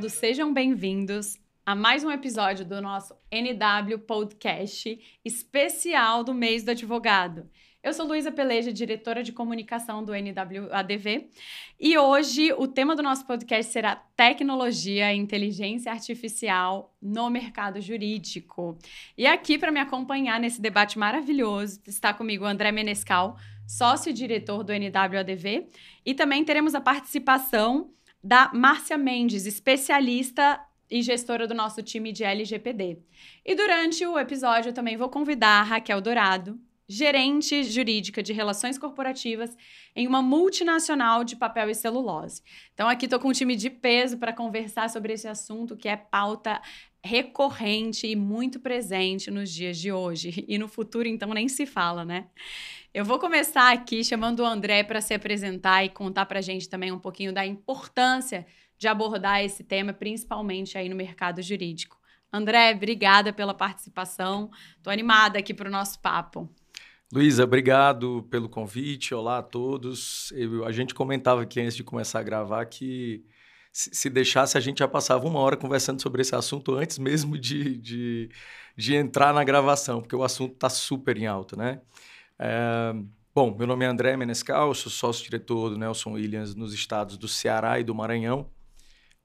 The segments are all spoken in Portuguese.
todos, sejam bem-vindos a mais um episódio do nosso NW Podcast especial do mês do advogado. Eu sou Luísa Peleja, diretora de comunicação do NWADV, e hoje o tema do nosso podcast será tecnologia e inteligência artificial no mercado jurídico. E aqui para me acompanhar nesse debate maravilhoso está comigo André Menescal, sócio-diretor do NWADV, e também teremos a participação da Márcia Mendes, especialista e gestora do nosso time de LGPD. E durante o episódio também vou convidar a Raquel Dourado, gerente jurídica de relações corporativas em uma multinacional de papel e celulose. Então aqui estou com um time de peso para conversar sobre esse assunto que é pauta recorrente e muito presente nos dias de hoje e no futuro então nem se fala, né? Eu vou começar aqui chamando o André para se apresentar e contar para a gente também um pouquinho da importância de abordar esse tema, principalmente aí no mercado jurídico. André, obrigada pela participação. Estou animada aqui para o nosso papo. Luísa, obrigado pelo convite. Olá a todos. Eu, a gente comentava aqui antes de começar a gravar que se, se, deixasse a gente já passava uma hora conversando sobre esse assunto antes mesmo de, de, de entrar na gravação, porque o assunto está super em alta, né? É, bom, meu nome é André Menescal, sou sócio-diretor do Nelson Williams nos estados do Ceará e do Maranhão.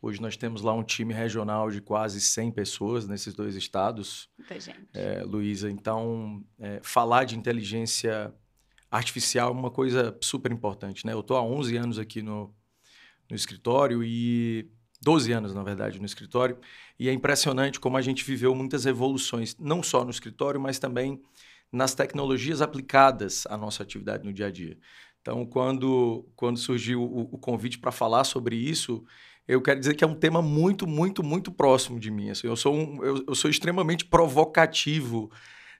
Hoje nós temos lá um time regional de quase 100 pessoas nesses dois estados. Muita gente. É, Luísa, então, é, falar de inteligência artificial é uma coisa super importante, né? Eu estou há 11 anos aqui no, no escritório e 12 anos, na verdade, no escritório, e é impressionante como a gente viveu muitas evoluções, não só no escritório, mas também nas tecnologias aplicadas à nossa atividade no dia a dia. Então, quando, quando surgiu o, o convite para falar sobre isso, eu quero dizer que é um tema muito, muito, muito próximo de mim. Assim, eu, sou um, eu, eu, sou extremamente provocativo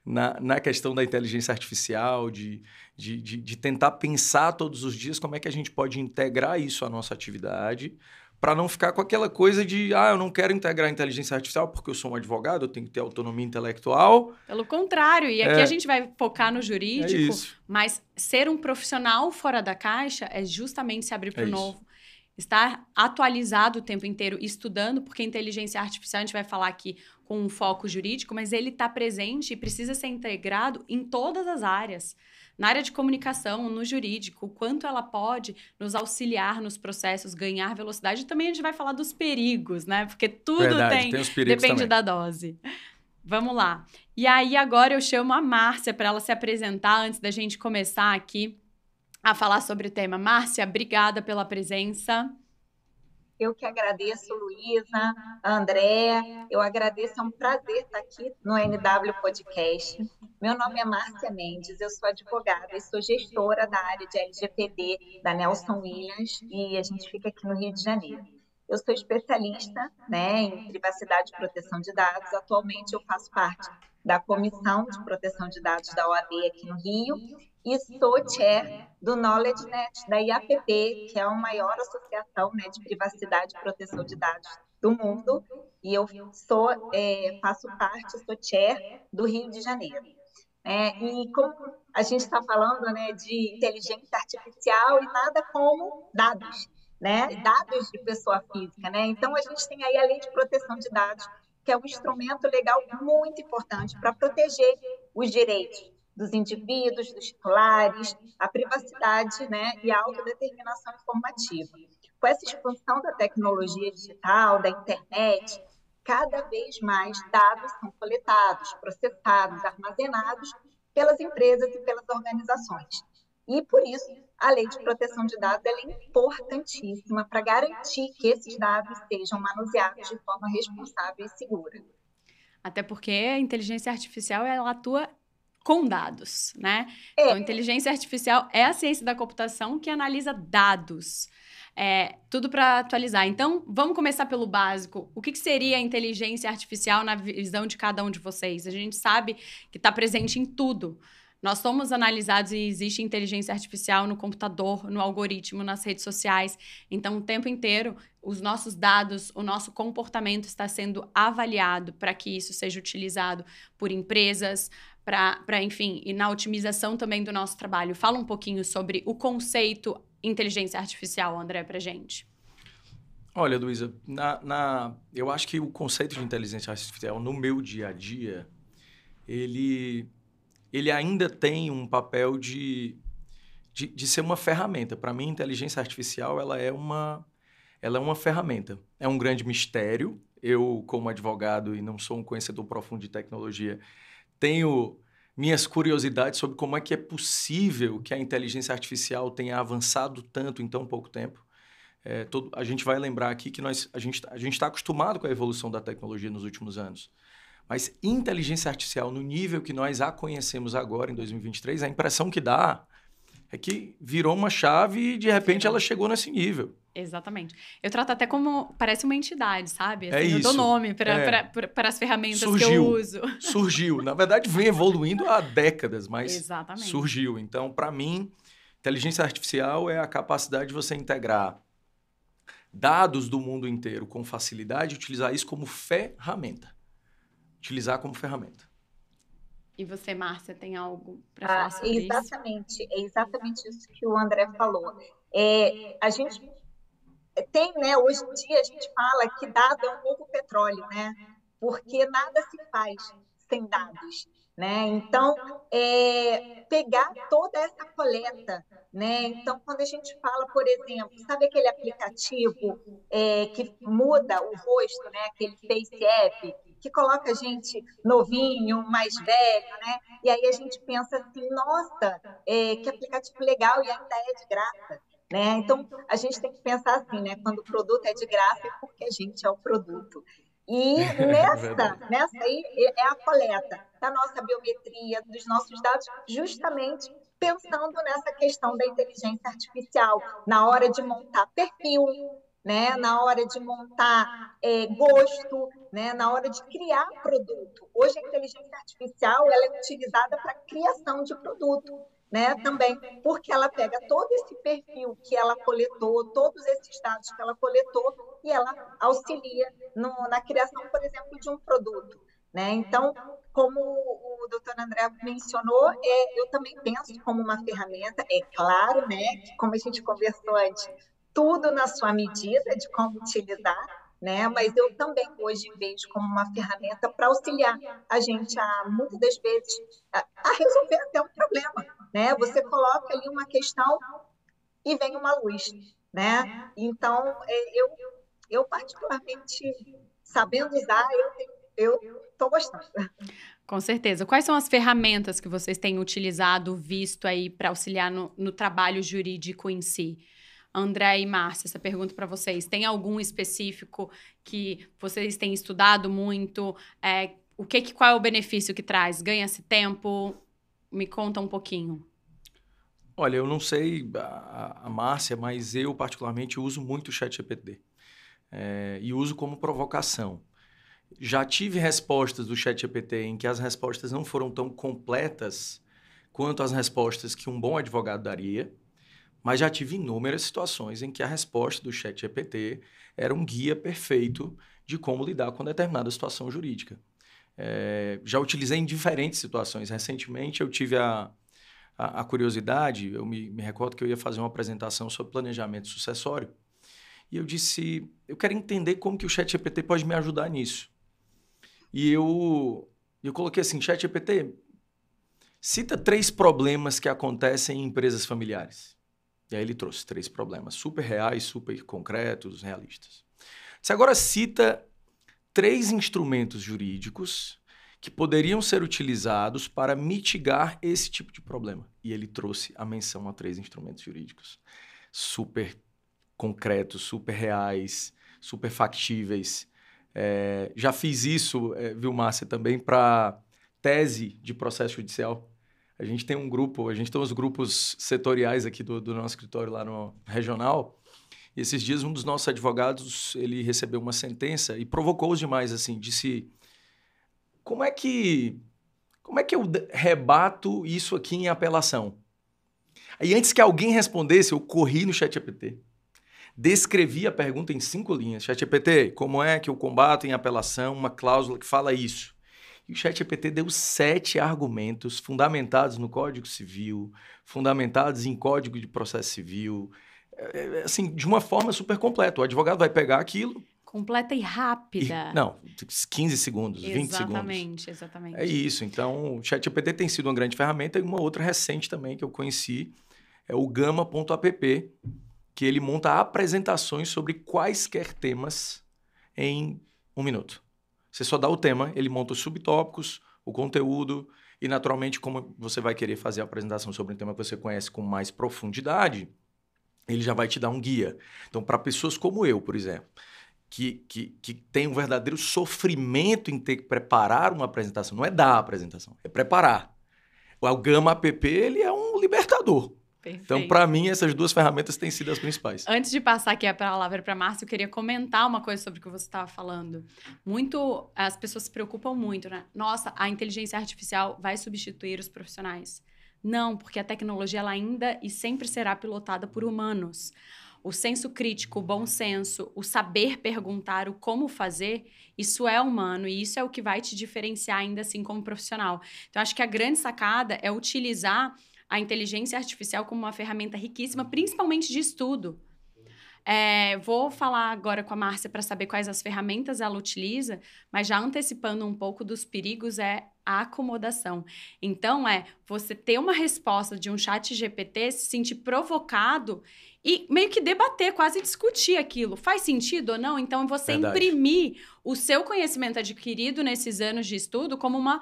na, na questão da inteligência artificial, de, de, de, de tentar pensar todos os dias como é que a gente pode integrar isso à nossa atividade, para não ficar com aquela coisa de, ah, eu não quero integrar a inteligência artificial porque eu sou um advogado, eu tenho que ter autonomia intelectual. Pelo contrário, e aqui é, a gente vai focar no jurídico, é mas ser um profissional fora da caixa é justamente se abrir para o é novo. Estar atualizado o tempo inteiro, estudando, porque inteligência artificial a gente vai falar aqui com um foco jurídico, mas ele está presente e precisa ser integrado em todas as áreas. Na área de comunicação, no jurídico, o quanto ela pode nos auxiliar nos processos, ganhar velocidade. E também a gente vai falar dos perigos, né? Porque tudo Verdade, tem, tem depende também. da dose. Vamos lá. E aí agora eu chamo a Márcia para ela se apresentar antes da gente começar aqui a falar sobre o tema. Márcia, obrigada pela presença. Eu que agradeço, Luísa, André. Eu agradeço, é um prazer estar aqui no NW Podcast. Meu nome é Márcia Mendes, eu sou advogada e sou gestora da área de LGPD da Nelson Williams e a gente fica aqui no Rio de Janeiro. Eu sou especialista né, em privacidade e proteção de dados. Atualmente eu faço parte da Comissão de Proteção de Dados da OAB aqui no Rio e sou chair do KnowledgeNet da IAPP, que é a maior associação né, de privacidade e proteção de dados do mundo, e eu sou, é, faço parte, sou chair do Rio de Janeiro. É, e como a gente está falando né, de inteligência artificial e nada como dados, né? dados de pessoa física. Né? Então, a gente tem aí a lei de proteção de dados, que é um instrumento legal muito importante para proteger os direitos dos indivíduos, dos titulares, a privacidade né, e a autodeterminação informativa. Com essa expansão da tecnologia digital, da internet, cada vez mais dados são coletados, processados, armazenados pelas empresas e pelas organizações. E por isso, a lei de proteção de dados é importantíssima para garantir que esses dados sejam manuseados de forma responsável e segura. Até porque a inteligência artificial ela atua com dados, né? É. Então, inteligência artificial é a ciência da computação que analisa dados. É, tudo para atualizar. Então, vamos começar pelo básico. O que, que, seria a inteligência artificial na visão de cada um de vocês? A gente sabe que está presente em tudo. Nós somos analisados e existe inteligência artificial no computador, no algoritmo, nas redes sociais. Então, o tempo inteiro, os nossos dados, o nosso comportamento está sendo avaliado para que isso seja utilizado por empresas, para, enfim, e na otimização também do nosso trabalho. Fala um pouquinho sobre o conceito inteligência artificial, André, para gente. Olha, Luísa, na, na, eu acho que o conceito de inteligência artificial no meu dia a dia, ele, ele ainda tem um papel de, de, de ser uma ferramenta. Para mim, inteligência artificial ela é, uma, ela é uma ferramenta. É um grande mistério. Eu, como advogado e não sou um conhecedor profundo de tecnologia, tenho minhas curiosidades sobre como é que é possível que a inteligência artificial tenha avançado tanto em tão pouco tempo. É, todo, a gente vai lembrar aqui que nós, a gente a está acostumado com a evolução da tecnologia nos últimos anos. Mas inteligência artificial, no nível que nós a conhecemos agora, em 2023, a impressão que dá é que virou uma chave e, de repente, ela chegou nesse nível. Exatamente. Eu trato até como. Parece uma entidade, sabe? É assim, é isso. Eu dou nome para é. as ferramentas surgiu, que eu uso. Surgiu. Na verdade, vem evoluindo há décadas, mas Exatamente. surgiu. Então, para mim, inteligência artificial é a capacidade de você integrar dados do mundo inteiro com facilidade e utilizar isso como ferramenta. Utilizar como ferramenta. E você, Márcia, tem algo para falar ah, sobre exatamente, isso? É exatamente isso que o André falou. É, a gente tem, né, hoje em dia a gente fala que dado é um novo petróleo, né? Porque nada se faz sem dados. Né? Então, é, pegar toda essa coleta, né? Então, quando a gente fala, por exemplo, sabe aquele aplicativo é, que muda o rosto, né? Aquele Face App, que coloca a gente novinho, mais velho, né? E aí a gente pensa assim, nossa, é, que aplicativo legal e ainda é de graça. Né? Então, a gente tem que pensar assim, né? Quando o produto é de graça, é porque a gente é o produto. E é nessa, nessa aí é a coleta da nossa biometria, dos nossos dados, justamente pensando nessa questão da inteligência artificial, na hora de montar perfil, né, na hora de montar é, gosto, né, na hora de criar produto. Hoje a inteligência artificial ela é utilizada para criação de produto né, também, porque ela pega todo esse perfil que ela coletou, todos esses dados que ela coletou e ela auxilia no, na criação, por exemplo, de um produto. Né? Então, como o doutor André mencionou, é, eu também penso como uma ferramenta, é claro, né, que como a gente conversou antes, tudo na sua medida de como utilizar, né? Mas eu também hoje vejo como uma ferramenta para auxiliar a gente a muitas das vezes a, a, resolver até um problema, né? Você coloca ali uma questão e vem uma luz, né? Então é, eu eu particularmente sabendo usar eu eu estou gostando. Com certeza. Quais são as ferramentas que vocês têm utilizado, visto aí para auxiliar no, no trabalho jurídico em si? André e Márcia, essa pergunta para vocês. Tem algum específico que vocês têm estudado muito? É, o que, qual é o benefício que traz? Ganha-se tempo? Me conta um pouquinho. Olha, eu não sei a, a Márcia, mas eu particularmente uso muito o ChatGPT. É, e uso como provocação. Já tive respostas do ChatGPT em que as respostas não foram tão completas quanto as respostas que um bom advogado daria. Mas já tive inúmeras situações em que a resposta do chat GPT era um guia perfeito de como lidar com determinada situação jurídica. É, já utilizei em diferentes situações. Recentemente eu tive a, a, a curiosidade, eu me, me, recordo que eu ia fazer uma apresentação sobre planejamento sucessório. E eu disse, eu quero entender como que o chat GPT pode me ajudar nisso. E eu, eu coloquei assim, chat GPT, cita três problemas que acontecem em empresas familiares. E aí ele trouxe três problemas super reais, super concretos, realistas. Você agora cita três instrumentos jurídicos que poderiam ser utilizados para mitigar esse tipo de problema. E ele trouxe a menção a três instrumentos jurídicos super concretos, super reais, super factíveis. É, já fiz isso, é, viu, Márcia, também para tese de processo judicial. A gente tem um grupo, a gente tem os grupos setoriais aqui do, do nosso escritório lá no regional. E esses dias um dos nossos advogados, ele recebeu uma sentença e provocou os demais assim, disse: "Como é que como é que eu rebato isso aqui em apelação?" Aí antes que alguém respondesse, eu corri no ChatGPT. Descrevi a pergunta em cinco linhas. ChatGPT, como é que eu combato em apelação uma cláusula que fala isso? E o ChatGPT deu sete argumentos fundamentados no Código Civil, fundamentados em Código de Processo Civil, é, é, assim, de uma forma super completa. O advogado vai pegar aquilo. Completa e rápida. E, não, 15 segundos, exatamente, 20 segundos. Exatamente, exatamente. É isso. Então, o ChatGPT tem sido uma grande ferramenta e uma outra recente também que eu conheci é o Gama.app, que ele monta apresentações sobre quaisquer temas em um minuto. Você só dá o tema, ele monta os subtópicos, o conteúdo e, naturalmente, como você vai querer fazer a apresentação sobre um tema que você conhece com mais profundidade, ele já vai te dar um guia. Então, para pessoas como eu, por exemplo, que, que, que tem um verdadeiro sofrimento em ter que preparar uma apresentação, não é dar a apresentação, é preparar. O Gama App ele é um libertador. Perfeito. Então, para mim, essas duas ferramentas têm sido as principais. Antes de passar aqui a palavra para Márcio, eu queria comentar uma coisa sobre o que você estava falando. Muito, as pessoas se preocupam muito, né? Nossa, a inteligência artificial vai substituir os profissionais. Não, porque a tecnologia ela ainda e sempre será pilotada por humanos. O senso crítico, o bom senso, o saber perguntar, o como fazer, isso é humano e isso é o que vai te diferenciar ainda assim como profissional. Então, acho que a grande sacada é utilizar a inteligência artificial como uma ferramenta riquíssima, principalmente de estudo. É, vou falar agora com a Márcia para saber quais as ferramentas ela utiliza, mas já antecipando um pouco dos perigos é a acomodação. Então, é você ter uma resposta de um chat GPT, se sentir provocado e meio que debater, quase discutir aquilo. Faz sentido ou não? Então, você Verdade. imprimir o seu conhecimento adquirido nesses anos de estudo como uma,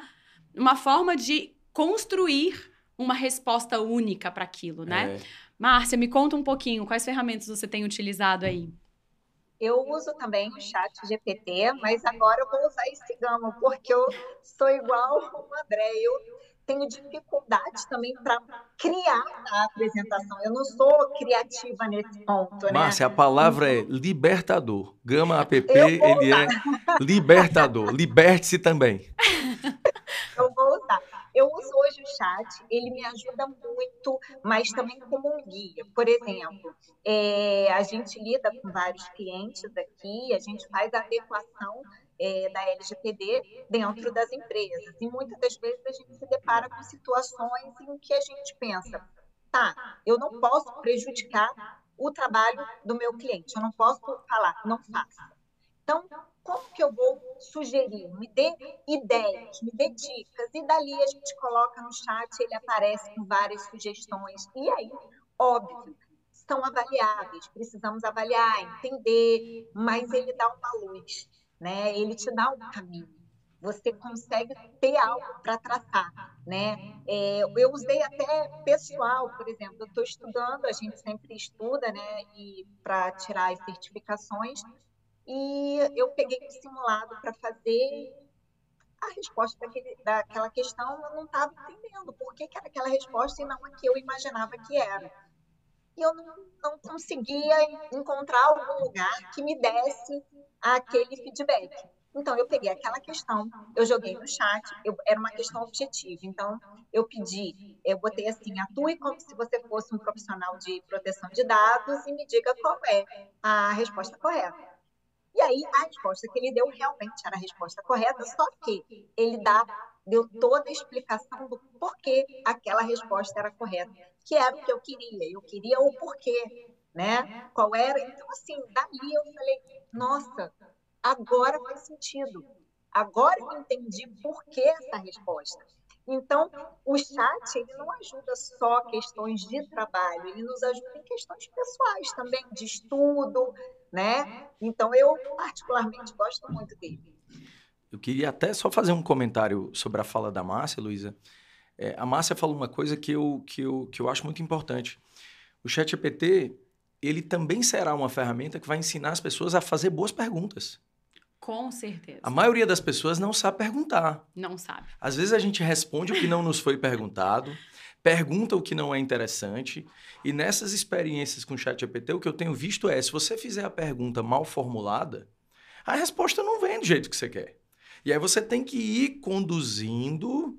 uma forma de construir uma resposta única para aquilo, né? É. Márcia, me conta um pouquinho, quais ferramentas você tem utilizado aí? Eu uso também o chat GPT, mas agora eu vou usar esse gama, porque eu sou igual o André. Eu tenho dificuldade também para criar a apresentação. Eu não sou criativa nesse ponto, né? Márcia, a palavra é libertador. Gama app, ele é libertador. Liberte-se também. Eu uso hoje o chat, ele me ajuda muito, mas também como um guia. Por exemplo, é, a gente lida com vários clientes aqui, a gente faz a adequação é, da LGPD dentro das empresas. E muitas das vezes a gente se depara com situações em que a gente pensa, tá, eu não posso prejudicar o trabalho do meu cliente, eu não posso falar, não faça. Então, como que eu vou sugerir? Me dê ideias, me dê dicas. E dali a gente coloca no chat, ele aparece com várias sugestões. E aí, óbvio, são avaliáveis, precisamos avaliar, entender, mas ele dá uma luz, né? Ele te dá um caminho. Você consegue ter algo para traçar, né? É, eu usei até pessoal, por exemplo, eu estou estudando, a gente sempre estuda, né? E para tirar as certificações, e eu peguei um simulado para fazer a resposta daquele, daquela questão, eu não estava entendendo por que, que, era aquela resposta e não a que eu imaginava que era. E eu não, não conseguia encontrar algum lugar que me desse aquele feedback. Então, eu peguei aquela questão, eu joguei no chat, eu, era uma questão objetiva. Então, eu pedi, eu botei assim: atue como se você fosse um profissional de proteção de dados e me diga qual é a resposta correta. E aí a resposta que ele deu realmente era a resposta correta, só que ele dá, deu toda a explicação do porquê aquela resposta era correta, que era o que eu queria. Eu queria o porquê, né? Qual era? Então, assim, dali eu falei, nossa, agora faz sentido. Agora eu entendi por que essa resposta. Então, o chat ele não ajuda só questões de trabalho, ele nos ajuda em questões pessoais também, de estudo, né? Então, eu particularmente gosto muito dele. Eu queria até só fazer um comentário sobre a fala da Márcia, Luísa. É, a Márcia falou uma coisa que eu, que, eu, que eu acho muito importante. O ChatGPT, ele também será uma ferramenta que vai ensinar as pessoas a fazer boas perguntas. Com certeza. A maioria das pessoas não sabe perguntar. Não sabe. Às vezes a gente responde o que não nos foi perguntado, pergunta o que não é interessante, e nessas experiências com o chat GPT, o que eu tenho visto é, se você fizer a pergunta mal formulada, a resposta não vem do jeito que você quer. E aí você tem que ir conduzindo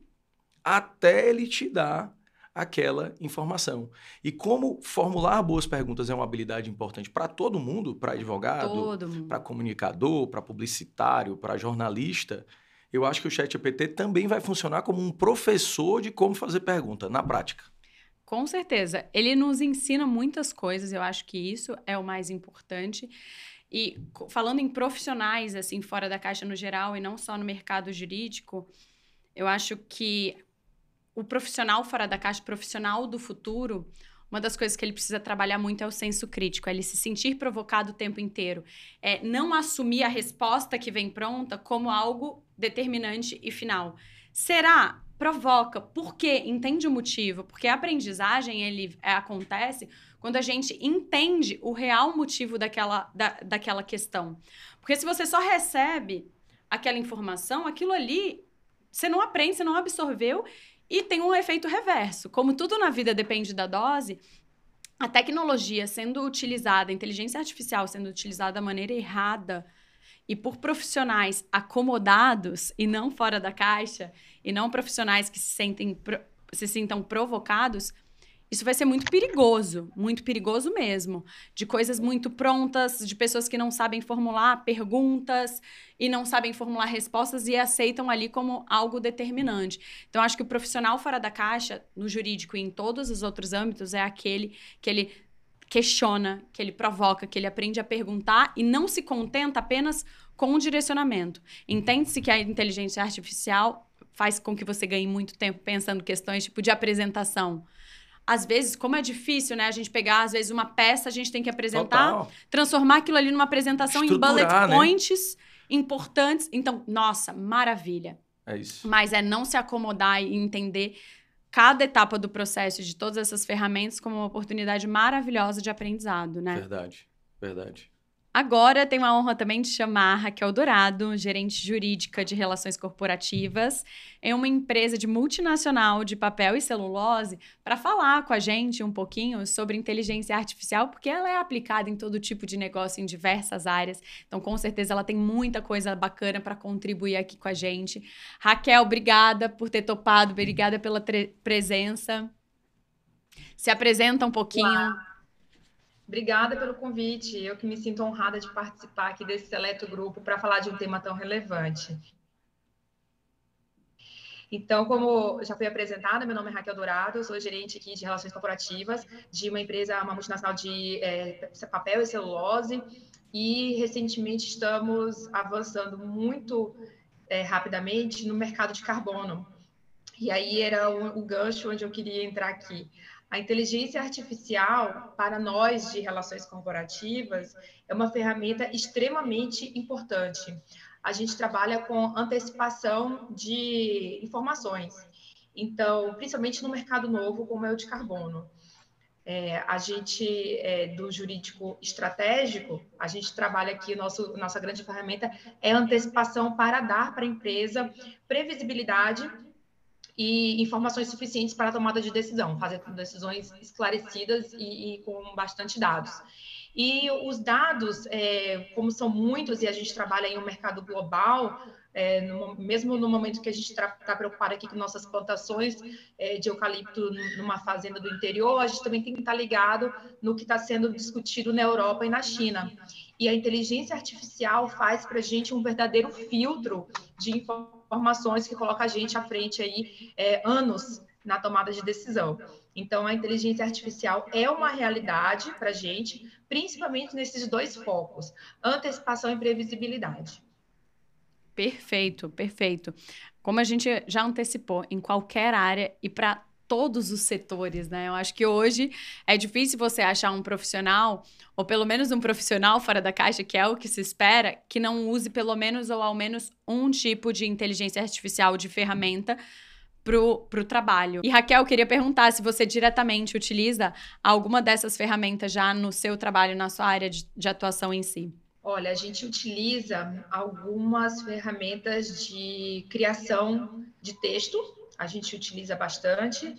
até ele te dar aquela informação. E como formular boas perguntas é uma habilidade importante para todo mundo, para advogado, para comunicador, para publicitário, para jornalista, eu acho que o ChatGPT também vai funcionar como um professor de como fazer pergunta na prática. Com certeza. Ele nos ensina muitas coisas, eu acho que isso é o mais importante. E falando em profissionais, assim, fora da caixa no geral e não só no mercado jurídico, eu acho que o profissional fora da caixa, profissional do futuro, uma das coisas que ele precisa trabalhar muito é o senso crítico, é ele se sentir provocado o tempo inteiro. É não assumir a resposta que vem pronta como algo determinante e final. Será? provoca. Por quê? Entende o motivo. Porque a aprendizagem, ele é, acontece quando a gente entende o real motivo daquela, da, daquela questão. Porque se você só recebe aquela informação, aquilo ali, você não aprende, você não absorveu e tem um efeito reverso. Como tudo na vida depende da dose, a tecnologia sendo utilizada, a inteligência artificial sendo utilizada da maneira errada e por profissionais acomodados e não fora da caixa, e não profissionais que se sentem se sintam provocados, isso vai ser muito perigoso, muito perigoso mesmo. De coisas muito prontas, de pessoas que não sabem formular perguntas e não sabem formular respostas e aceitam ali como algo determinante. Então, acho que o profissional fora da caixa, no jurídico e em todos os outros âmbitos, é aquele que ele questiona, que ele provoca, que ele aprende a perguntar e não se contenta apenas com o direcionamento. Entende-se que a inteligência artificial faz com que você ganhe muito tempo pensando questões tipo de apresentação. Às vezes, como é difícil, né? A gente pegar, às vezes, uma peça, a gente tem que apresentar, Total. transformar aquilo ali numa apresentação em bullet né? points importantes. Então, nossa, maravilha. É isso. Mas é não se acomodar e entender cada etapa do processo de todas essas ferramentas como uma oportunidade maravilhosa de aprendizado, né? Verdade, verdade. Agora tenho a honra também de chamar Raquel Dourado, gerente jurídica de relações corporativas, em uma empresa de multinacional de papel e celulose, para falar com a gente um pouquinho sobre inteligência artificial, porque ela é aplicada em todo tipo de negócio, em diversas áreas. Então, com certeza, ela tem muita coisa bacana para contribuir aqui com a gente. Raquel, obrigada por ter topado, obrigada pela presença. Se apresenta um pouquinho. Olá. Obrigada pelo convite. Eu que me sinto honrada de participar aqui desse seleto grupo para falar de um tema tão relevante. Então, como já foi apresentada, meu nome é Raquel Dourado, sou gerente aqui de relações corporativas de uma empresa, uma multinacional de é, papel e celulose, e recentemente estamos avançando muito é, rapidamente no mercado de carbono. E aí era o, o gancho onde eu queria entrar aqui. A inteligência artificial, para nós de relações corporativas, é uma ferramenta extremamente importante. A gente trabalha com antecipação de informações. Então, principalmente no mercado novo, como é o de carbono. É, a gente, é, do jurídico estratégico, a gente trabalha aqui, nosso, nossa grande ferramenta é antecipação para dar para a empresa previsibilidade e informações suficientes para a tomada de decisão, fazer decisões esclarecidas e, e com bastante dados. E os dados, é, como são muitos e a gente trabalha em um mercado global, é, no, mesmo no momento que a gente está preocupado aqui com nossas plantações é, de eucalipto numa fazenda do interior, a gente também tem que estar ligado no que está sendo discutido na Europa e na China. E a inteligência artificial faz para a gente um verdadeiro filtro de informações informações que coloca a gente à frente aí é, anos na tomada de decisão. Então, a inteligência artificial é uma realidade para a gente, principalmente nesses dois focos, antecipação e previsibilidade. Perfeito, perfeito. Como a gente já antecipou, em qualquer área e para todos os setores, né? Eu acho que hoje é difícil você achar um profissional, ou pelo menos um profissional fora da caixa, que é o que se espera, que não use pelo menos ou ao menos um tipo de inteligência artificial de ferramenta pro, pro trabalho. E Raquel, queria perguntar se você diretamente utiliza alguma dessas ferramentas já no seu trabalho, na sua área de, de atuação em si. Olha, a gente utiliza algumas ferramentas de criação de texto a gente utiliza bastante.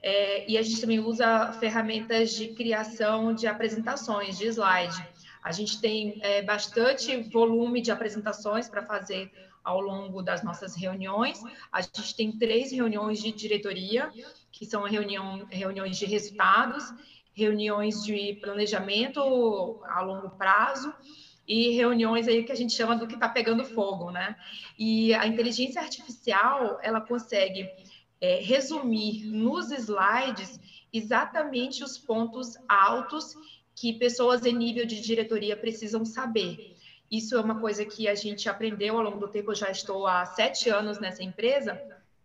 É, e a gente também usa ferramentas de criação de apresentações, de slide. A gente tem é, bastante volume de apresentações para fazer ao longo das nossas reuniões. A gente tem três reuniões de diretoria, que são reunião, reuniões de resultados, reuniões de planejamento a longo prazo e reuniões aí que a gente chama do que está pegando fogo, né? E a inteligência artificial, ela consegue é, resumir nos slides exatamente os pontos altos que pessoas em nível de diretoria precisam saber. Isso é uma coisa que a gente aprendeu ao longo do tempo. Eu já estou há sete anos nessa empresa.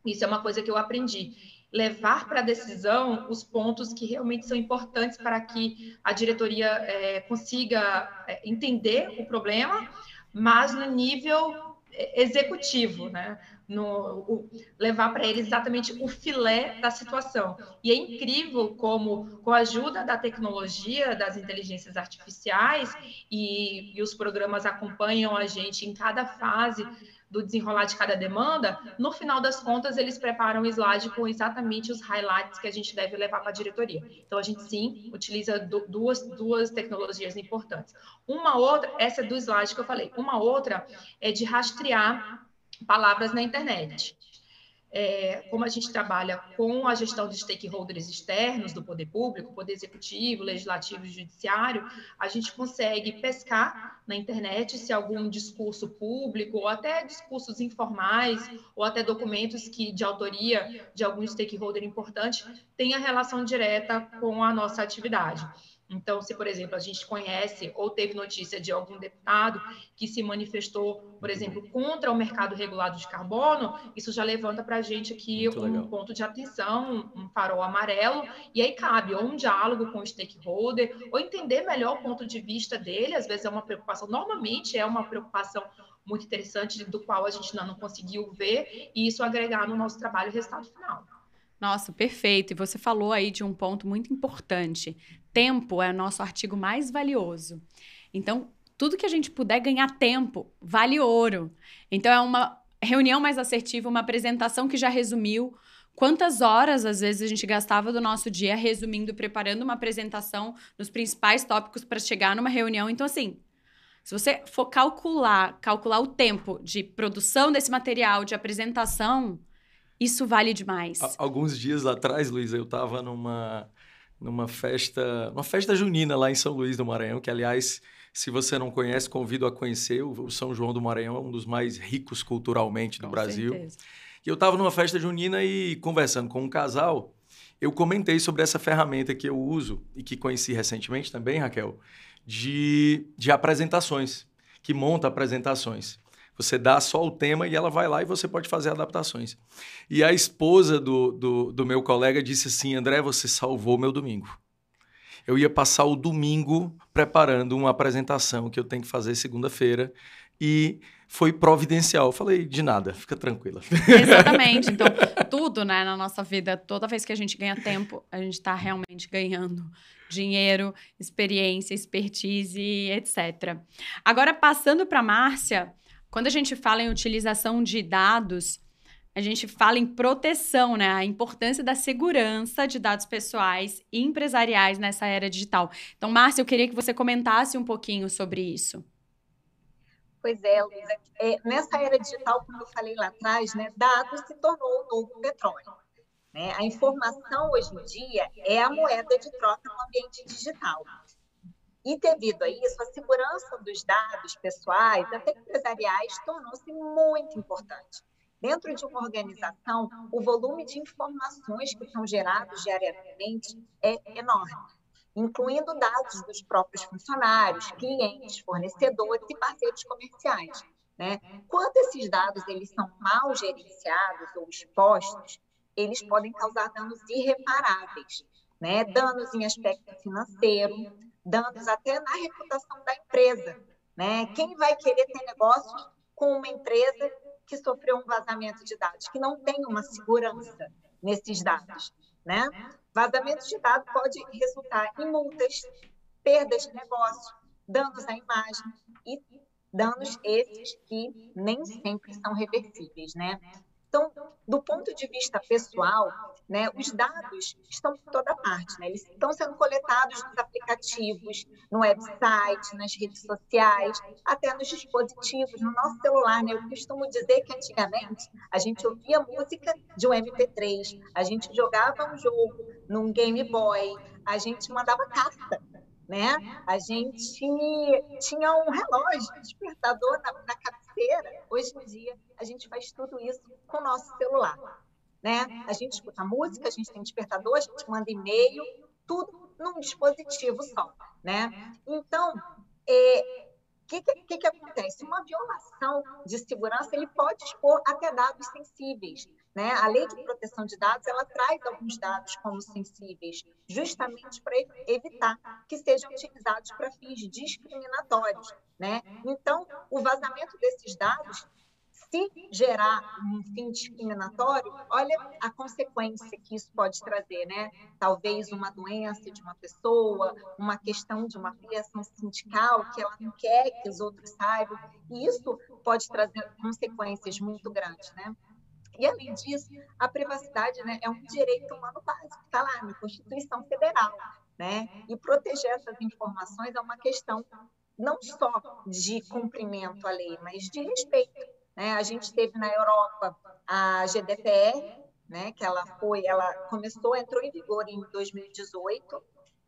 Isso é uma coisa que eu aprendi. Levar para a decisão os pontos que realmente são importantes para que a diretoria é, consiga é, entender o problema, mas no nível é, executivo, né? no, o, levar para ele exatamente o filé da situação. E é incrível como, com a ajuda da tecnologia, das inteligências artificiais, e, e os programas acompanham a gente em cada fase do desenrolar de cada demanda, no final das contas, eles preparam o slide com exatamente os highlights que a gente deve levar para a diretoria. Então, a gente sim utiliza duas, duas tecnologias importantes. Uma outra, essa é do slide que eu falei, uma outra é de rastrear palavras na internet. É, como a gente trabalha com a gestão de stakeholders externos do poder público, poder executivo, legislativo e judiciário, a gente consegue pescar na internet se algum discurso público, ou até discursos informais, ou até documentos que de autoria de algum stakeholder importante tenha relação direta com a nossa atividade. Então, se, por exemplo, a gente conhece ou teve notícia de algum deputado que se manifestou, por exemplo, contra o mercado regulado de carbono, isso já levanta para a gente aqui Muito um legal. ponto de atenção, um farol amarelo, e aí cabe ou um diálogo com o stakeholder, ou entender melhor o ponto de vista dele, às vezes é uma preocupação, normalmente é uma preocupação muito interessante, do qual a gente ainda não conseguiu ver, e isso agregar no nosso trabalho o resultado final. Nossa, perfeito. E você falou aí de um ponto muito importante. Tempo é o nosso artigo mais valioso. Então, tudo que a gente puder ganhar tempo vale ouro. Então, é uma reunião mais assertiva, uma apresentação que já resumiu quantas horas, às vezes, a gente gastava do nosso dia resumindo, preparando uma apresentação nos principais tópicos para chegar numa reunião. Então, assim, se você for calcular, calcular o tempo de produção desse material, de apresentação, isso vale demais. Alguns dias atrás, Luiz, eu estava numa, numa festa, uma festa junina lá em São Luís do Maranhão, que, aliás, se você não conhece, convido a conhecer. O São João do Maranhão é um dos mais ricos culturalmente do com Brasil. Certeza. E eu estava numa festa junina e conversando com um casal, eu comentei sobre essa ferramenta que eu uso e que conheci recentemente também, Raquel, de, de apresentações, que monta apresentações. Você dá só o tema e ela vai lá e você pode fazer adaptações. E a esposa do, do, do meu colega disse assim: André, você salvou meu domingo. Eu ia passar o domingo preparando uma apresentação que eu tenho que fazer segunda-feira e foi providencial. Eu falei, de nada, fica tranquila. Exatamente. Então, tudo né, na nossa vida, toda vez que a gente ganha tempo, a gente está realmente ganhando dinheiro, experiência, expertise, etc. Agora, passando para Márcia, quando a gente fala em utilização de dados, a gente fala em proteção, né? A importância da segurança de dados pessoais e empresariais nessa era digital. Então, Márcia, eu queria que você comentasse um pouquinho sobre isso. Pois é, Luísa. É, nessa era digital, como eu falei lá atrás, né, dados se tornou o novo petróleo. Né? A informação hoje em dia é a moeda de troca no ambiente digital. E devido a isso, a segurança dos dados pessoais, até empresariais, tornou-se muito importante. Dentro de uma organização, o volume de informações que são gerados diariamente é enorme, incluindo dados dos próprios funcionários, clientes, fornecedores e parceiros comerciais. Né? Quando esses dados eles são mal gerenciados ou expostos, eles podem causar danos irreparáveis, né? danos em aspecto financeiro, danos até na reputação da empresa. Né? Quem vai querer ter negócio com uma empresa que sofreu um vazamento de dados, que não tem uma segurança nesses dados? Né? Vazamento de dados pode resultar em multas, perdas de negócio, danos à imagem e danos esses que nem sempre são reversíveis, né? Então, do ponto de vista pessoal, né, os dados estão por toda parte, né? eles estão sendo coletados nos aplicativos, no website, nas redes sociais, até nos dispositivos, no nosso celular. Né? Eu costumo dizer que antigamente a gente ouvia música de um MP3, a gente jogava um jogo num Game Boy, a gente mandava carta né? A gente tinha um relógio, um despertador na, na cabeceira. Hoje em dia, a gente faz tudo isso com o nosso celular. né? A gente escuta música, a gente tem despertador, a gente manda e-mail, tudo num dispositivo só, né? Então, é, o que, que, que, acontece? Uma violação de segurança ele pode expor até dados sensíveis. Né? A lei de proteção de dados ela traz alguns dados como sensíveis, justamente para evitar que sejam utilizados para fins discriminatórios. Né? Então, o vazamento desses dados se gerar um fim discriminatório, olha a consequência que isso pode trazer, né? Talvez uma doença de uma pessoa, uma questão de uma filiação sindical que ela não quer que os outros saibam, e isso pode trazer consequências muito grandes, né? E, além disso, a privacidade né, é um direito humano básico, está lá na Constituição Federal. Né? E proteger essas informações é uma questão não só de cumprimento à lei, mas de respeito né? A gente teve na Europa a GDPR, né? que ela foi, ela começou, entrou em vigor em 2018,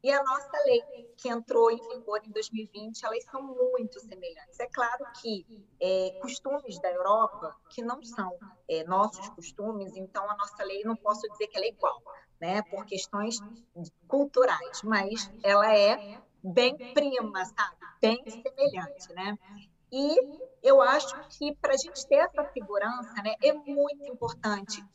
e a nossa lei, que entrou em vigor em 2020, elas são muito semelhantes. É claro que é, costumes da Europa, que não são é, nossos costumes, então a nossa lei não posso dizer que ela é igual, né, por questões culturais, mas ela é bem prima, sabe? Bem semelhante, né? E eu acho que para a gente ter essa segurança, né, é muito importante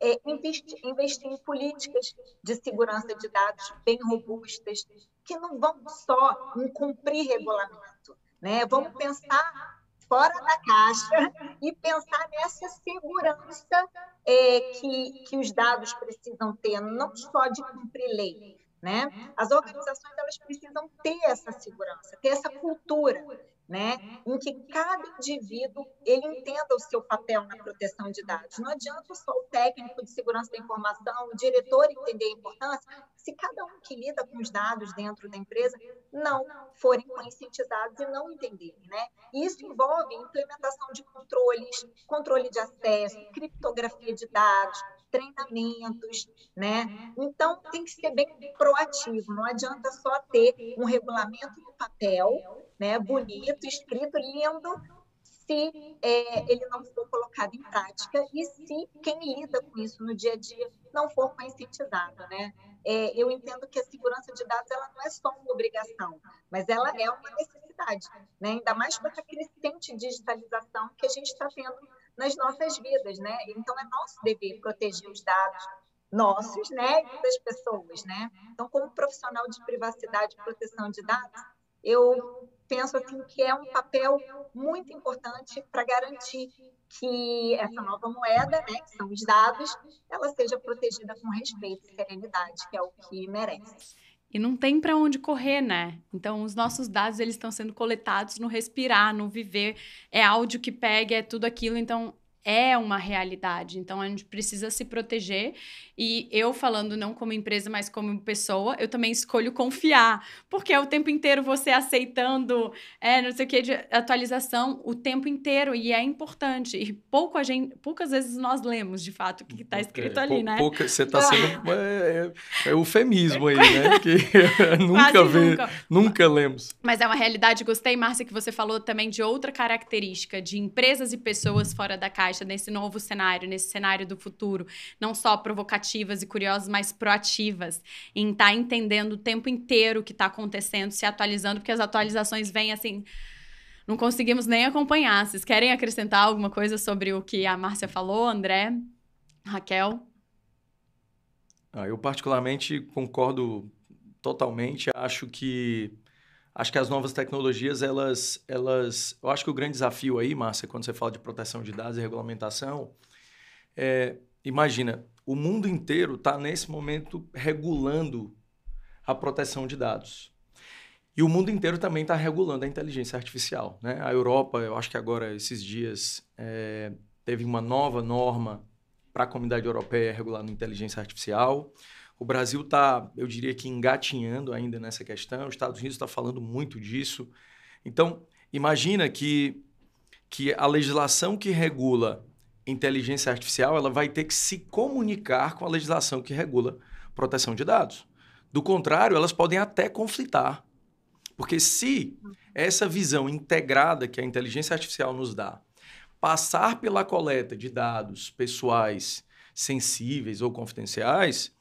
é, investir, investir em políticas de segurança de dados bem robustas, que não vão só em cumprir regulamento, né? Vamos pensar fora da caixa e pensar nessa segurança é, que, que os dados precisam ter, não só de cumprir lei, né? As organizações elas precisam ter essa segurança, ter essa cultura né, em que cada indivíduo ele entenda o seu papel na proteção de dados. Não adianta só o técnico de segurança da informação, o diretor entender a importância, se cada um que lida com os dados dentro da empresa não forem conscientizados e não entenderem, né? Isso envolve implementação de controles, controle de acesso, criptografia de dados, treinamentos, né? Então tem que ser bem proativo, não adianta só ter um regulamento no papel né, bonito, escrito, lindo, se é, ele não for colocado em prática e se quem lida com isso no dia a dia não for conscientizado, né? É, eu entendo que a segurança de dados ela não é só uma obrigação, mas ela é uma necessidade, né? Ainda mais com essa crescente digitalização que a gente está tendo nas nossas vidas, né? Então é nosso dever proteger os dados nossos, né, e das pessoas, né? Então, como profissional de privacidade e proteção de dados, eu penso assim que é um papel muito importante para garantir que essa nova moeda, né, que são os dados, ela seja protegida com respeito e serenidade, que é o que merece. E não tem para onde correr, né? Então, os nossos dados eles estão sendo coletados no respirar, no viver. É áudio que pega, é tudo aquilo. Então, é uma realidade. Então a gente precisa se proteger. E eu falando não como empresa, mas como pessoa, eu também escolho confiar, porque é o tempo inteiro você aceitando, é, não sei o que de atualização o tempo inteiro e é importante. E pouco a gente, poucas vezes nós lemos de fato o que está escrito é, ali, né? Pouca, você está sendo é, é, é eufemismo aí, né? Que nunca vê, nunca. nunca lemos. Mas é uma realidade. Gostei, Márcia, que você falou também de outra característica de empresas e pessoas fora da caixa nesse novo cenário, nesse cenário do futuro, não só provocativas e curiosas, mas proativas, em estar tá entendendo o tempo inteiro o que está acontecendo, se atualizando, porque as atualizações vêm assim não conseguimos nem acompanhar. Vocês querem acrescentar alguma coisa sobre o que a Márcia falou, André, Raquel? Ah, eu particularmente concordo totalmente. Acho que acho que as novas tecnologias, elas, elas. Eu acho que o grande desafio aí, Márcia, quando você fala de proteção de dados e regulamentação, é, imagina, o mundo inteiro está nesse momento regulando a proteção de dados. E o mundo inteiro também está regulando a inteligência artificial. Né? A Europa, eu acho que agora, esses dias, é, teve uma nova norma para a comunidade europeia regulando inteligência artificial. O Brasil está, eu diria que engatinhando ainda nessa questão, os Estados Unidos está falando muito disso. Então, imagina que, que a legislação que regula inteligência artificial ela vai ter que se comunicar com a legislação que regula proteção de dados. Do contrário, elas podem até conflitar. Porque se essa visão integrada que a inteligência artificial nos dá passar pela coleta de dados pessoais sensíveis ou confidenciais,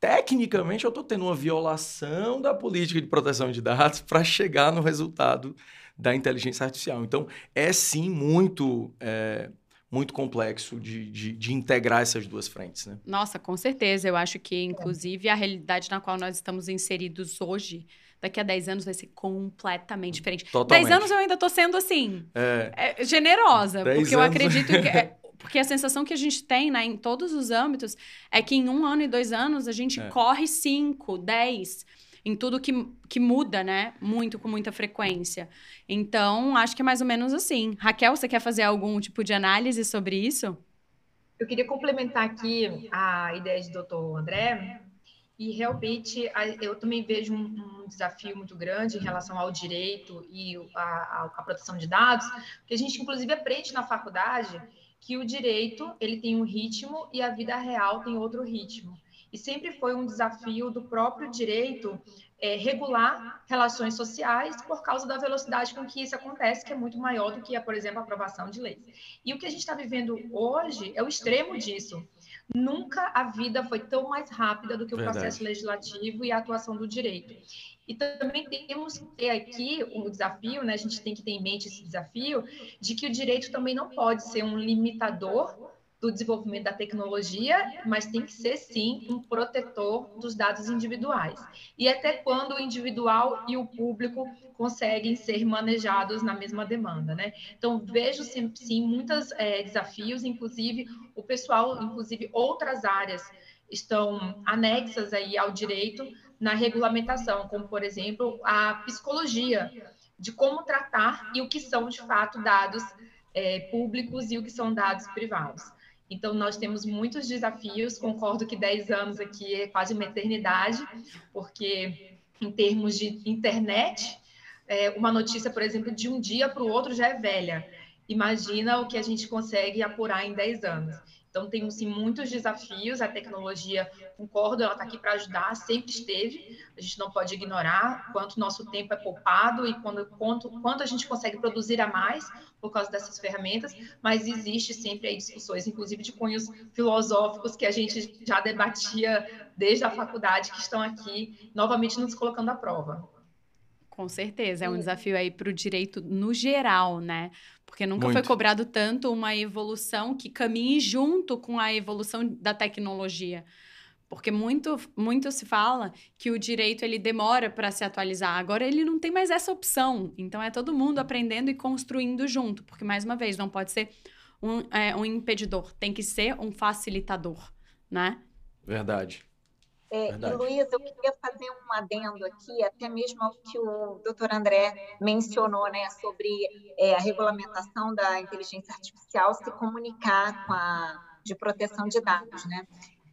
tecnicamente eu estou tendo uma violação da política de proteção de dados para chegar no resultado da inteligência artificial. Então, é sim muito. É, muito complexo de, de, de, integrar essas duas frentes, né? Nossa, com certeza. Eu acho que, inclusive, a realidade na qual nós estamos inseridos hoje, daqui a 10 anos vai ser completamente diferente. Totalmente. 10 anos eu ainda estou sendo, assim, é, é, generosa, porque eu acredito que... É, porque a sensação que a gente tem né, em todos os âmbitos é que em um ano e dois anos a gente é. corre cinco, dez em tudo que, que muda, né? Muito, com muita frequência. Então, acho que é mais ou menos assim. Raquel, você quer fazer algum tipo de análise sobre isso? Eu queria complementar aqui a ideia de doutor André, e realmente eu também vejo um, um, desafio muito grande em relação ao direito e a, a, proteção de dados, que a gente inclusive aprende na faculdade que o direito ele tem um ritmo e a vida real tem outro ritmo e sempre foi um desafio do próprio direito é, regular relações sociais por causa da velocidade com que isso acontece, que é muito maior do que, por exemplo, a aprovação de leis. E o que a gente está vivendo hoje é o extremo disso. Nunca a vida foi tão mais rápida do que o Verdade. processo legislativo e a atuação do direito. E também temos que ter aqui o desafio, né? A gente tem que ter em mente esse desafio de que o direito também não pode ser um limitador do desenvolvimento da tecnologia, mas tem que ser sim um protetor dos dados individuais. E até quando o individual e o público conseguem ser manejados na mesma demanda, né? Então vejo sim, sim muitos é, desafios, inclusive o pessoal, inclusive outras áreas estão anexas aí ao direito na regulamentação, como por exemplo a psicologia de como tratar e o que são de fato dados é, públicos e o que são dados privados. Então, nós temos muitos desafios. Concordo que 10 anos aqui é quase uma eternidade, porque, em termos de internet, é, uma notícia, por exemplo, de um dia para o outro já é velha. Imagina o que a gente consegue apurar em 10 anos. Então, temos sim muitos desafios. A tecnologia, concordo, ela está aqui para ajudar, sempre esteve. A gente não pode ignorar quanto nosso tempo é poupado e quando, quanto, quanto a gente consegue produzir a mais por causa dessas ferramentas, mas existe sempre aí discussões, inclusive de cunhos filosóficos que a gente já debatia desde a faculdade, que estão aqui novamente nos colocando à prova. Com certeza, é um desafio aí para o direito no geral, né? Porque nunca Muito. foi cobrado tanto uma evolução que caminhe junto com a evolução da tecnologia. Porque muito, muito se fala que o direito ele demora para se atualizar. Agora ele não tem mais essa opção. Então é todo mundo aprendendo e construindo junto. Porque, mais uma vez, não pode ser um, é, um impedidor, tem que ser um facilitador, né? Verdade. É, e Luiz, eu queria fazer um adendo aqui, até mesmo ao que o doutor André mencionou, né, sobre é, a regulamentação da inteligência artificial se comunicar com a de proteção de dados, né?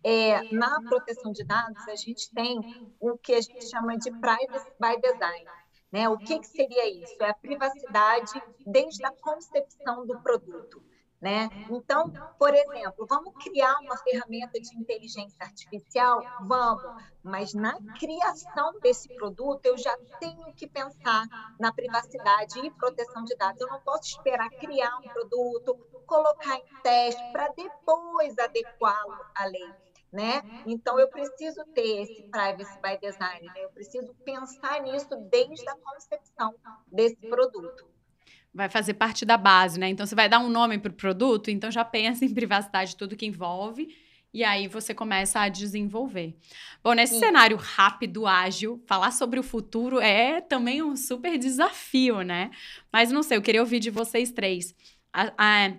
É, na proteção de dados, a gente tem o que a gente chama de privacy by design. Né? O que, que seria isso? É a privacidade desde a concepção do produto. Né? Então, por exemplo, vamos criar uma ferramenta de inteligência artificial? Vamos, mas na criação desse produto eu já tenho que pensar na privacidade e proteção de dados. Eu não posso esperar criar um produto, colocar em teste para depois adequá-lo à lei. Né? Então, eu preciso ter esse privacy by design, né? eu preciso pensar nisso desde a concepção desse produto vai fazer parte da base, né? Então você vai dar um nome para o produto, então já pensa em privacidade, tudo que envolve, e aí você começa a desenvolver. Bom, nesse Sim. cenário rápido, ágil, falar sobre o futuro é também um super desafio, né? Mas não sei, eu queria ouvir de vocês três. A, a,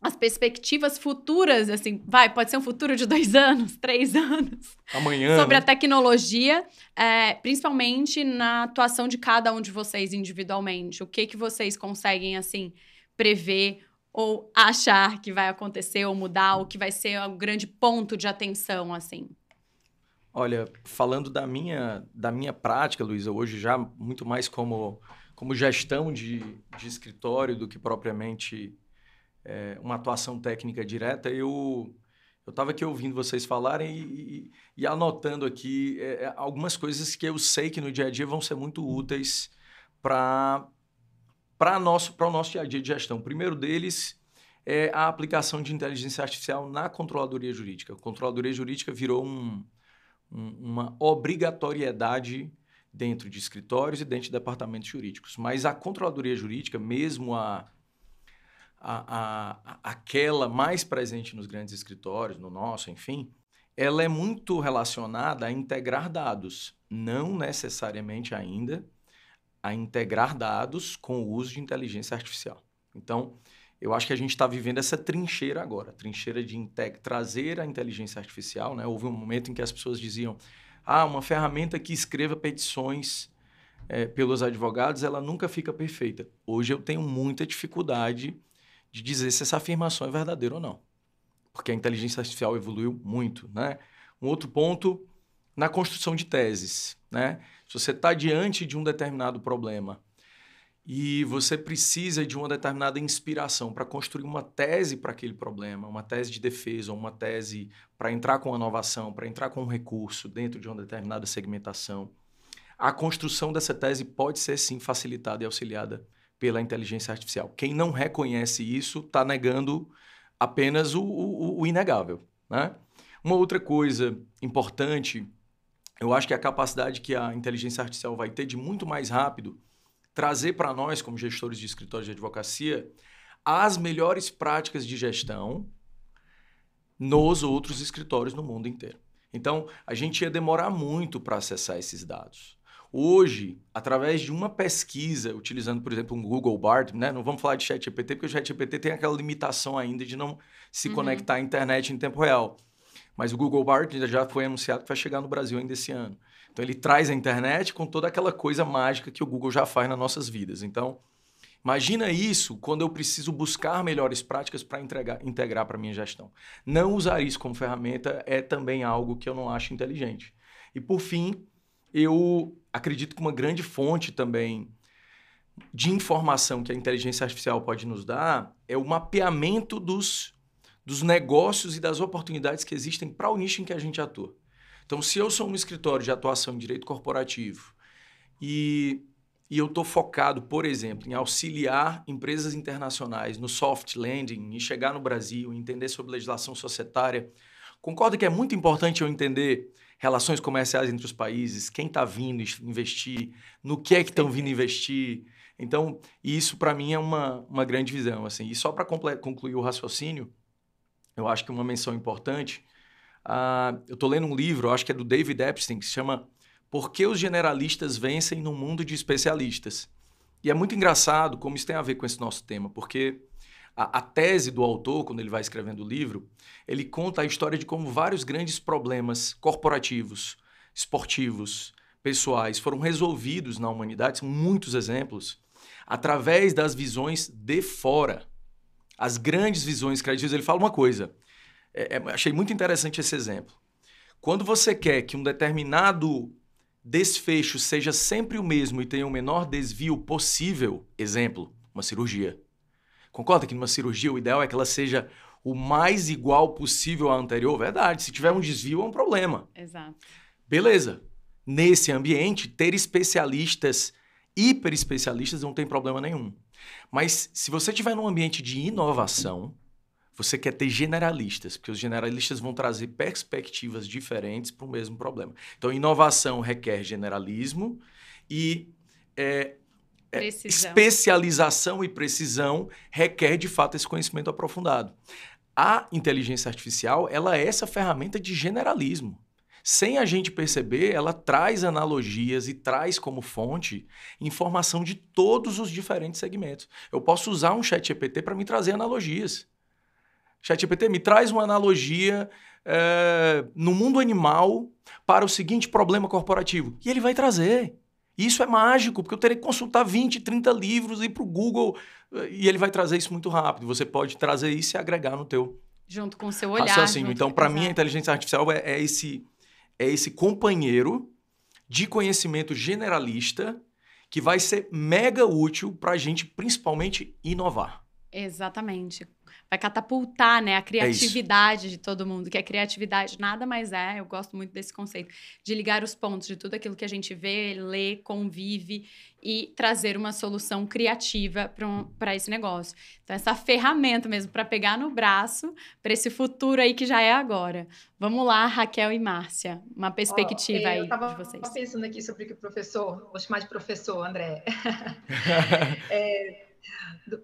as perspectivas futuras, assim, vai, pode ser um futuro de dois anos, três anos. Amanhã. Sobre né? a tecnologia, é, principalmente na atuação de cada um de vocês individualmente. O que que vocês conseguem, assim, prever ou achar que vai acontecer ou mudar, o que vai ser um grande ponto de atenção, assim? Olha, falando da minha, da minha prática, Luísa, hoje já muito mais como, como gestão de, de escritório do que propriamente é, uma atuação técnica direta, eu eu estava aqui ouvindo vocês falarem e, e, e anotando aqui é, é, algumas coisas que eu sei que no dia a dia vão ser muito úteis para nosso, o nosso dia a dia de gestão. O primeiro deles é a aplicação de inteligência artificial na controladoria jurídica. A controladoria jurídica virou um, um, uma obrigatoriedade dentro de escritórios e dentro de departamentos jurídicos. Mas a controladoria jurídica, mesmo a, a, a, aquela mais presente nos grandes escritórios, no nosso, enfim, ela é muito relacionada a integrar dados, não necessariamente ainda a integrar dados com o uso de inteligência artificial. Então, eu acho que a gente está vivendo essa trincheira agora, trincheira de trazer a inteligência artificial. Né? Houve um momento em que as pessoas diziam, ah, uma ferramenta que escreva petições é, pelos advogados, ela nunca fica perfeita. Hoje eu tenho muita dificuldade de dizer se essa afirmação é verdadeira ou não, porque a inteligência artificial evoluiu muito. Né? Um outro ponto, na construção de teses. Né? Se você está diante de um determinado problema e você precisa de uma determinada inspiração para construir uma tese para aquele problema, uma tese de defesa, uma tese para entrar com inovação, para entrar com um recurso dentro de uma determinada segmentação, a construção dessa tese pode ser sim facilitada e auxiliada pela inteligência artificial. Quem não reconhece isso está negando apenas o, o, o inegável. Né? Uma outra coisa importante, eu acho que é a capacidade que a inteligência artificial vai ter de muito mais rápido trazer para nós, como gestores de escritórios de advocacia, as melhores práticas de gestão nos outros escritórios no mundo inteiro. Então, a gente ia demorar muito para acessar esses dados. Hoje, através de uma pesquisa, utilizando, por exemplo, um Google Bard, né? não vamos falar de ChatGPT, porque o ChatGPT tem aquela limitação ainda de não se uhum. conectar à internet em tempo real. Mas o Google Bard já foi anunciado que vai chegar no Brasil ainda esse ano. Então ele traz a internet com toda aquela coisa mágica que o Google já faz nas nossas vidas. Então, imagina isso quando eu preciso buscar melhores práticas para integrar para minha gestão. Não usar isso como ferramenta é também algo que eu não acho inteligente. E por fim, eu acredito que uma grande fonte também de informação que a inteligência artificial pode nos dar é o mapeamento dos, dos negócios e das oportunidades que existem para o nicho em que a gente atua. Então, se eu sou um escritório de atuação em direito corporativo e, e eu estou focado, por exemplo, em auxiliar empresas internacionais no soft landing, em chegar no Brasil, entender sobre legislação societária, concorda que é muito importante eu entender relações comerciais entre os países, quem está vindo investir, no que é que estão vindo investir. Então, isso para mim é uma, uma grande visão. Assim. E só para concluir o raciocínio, eu acho que uma menção importante Uh, eu estou lendo um livro, acho que é do David Epstein, que se chama Por que os generalistas vencem no mundo de especialistas? E é muito engraçado como isso tem a ver com esse nosso tema, porque a, a tese do autor, quando ele vai escrevendo o livro, ele conta a história de como vários grandes problemas corporativos, esportivos, pessoais foram resolvidos na humanidade, são muitos exemplos, através das visões de fora. As grandes visões criativas, ele fala uma coisa: é, é, achei muito interessante esse exemplo. Quando você quer que um determinado desfecho seja sempre o mesmo e tenha o menor desvio possível, exemplo, uma cirurgia. Concorda que numa cirurgia o ideal é que ela seja o mais igual possível à anterior? Verdade. Se tiver um desvio, é um problema. Exato. Beleza. Nesse ambiente, ter especialistas, hiper especialistas, não tem problema nenhum. Mas se você estiver num ambiente de inovação, você quer ter generalistas, porque os generalistas vão trazer perspectivas diferentes para o mesmo problema. Então, inovação requer generalismo e é, é, especialização e precisão requer, de fato, esse conhecimento aprofundado. A inteligência artificial ela é essa ferramenta de generalismo. Sem a gente perceber, ela traz analogias e traz como fonte informação de todos os diferentes segmentos. Eu posso usar um chat GPT para me trazer analogias. ChatGPT, me traz uma analogia é, no mundo animal para o seguinte problema corporativo. E ele vai trazer. Isso é mágico, porque eu terei que consultar 20, 30 livros, ir para o Google eh, e ele vai trazer isso muito rápido. Você pode trazer isso e agregar no teu junto com o seu olhar. Raciocínio. Então, para mim, a inteligência artificial é, é, esse é esse companheiro de conhecimento generalista que vai ser mega útil para a gente, principalmente, inovar. Exatamente vai catapultar, né, a criatividade é de todo mundo, que a criatividade nada mais é, eu gosto muito desse conceito, de ligar os pontos de tudo aquilo que a gente vê, lê, convive e trazer uma solução criativa para um, esse negócio. Então, essa ferramenta mesmo para pegar no braço para esse futuro aí que já é agora. Vamos lá, Raquel e Márcia, uma perspectiva oh, aí de vocês. Eu pensando aqui sobre o que o professor, vou chamar de professor, André. é,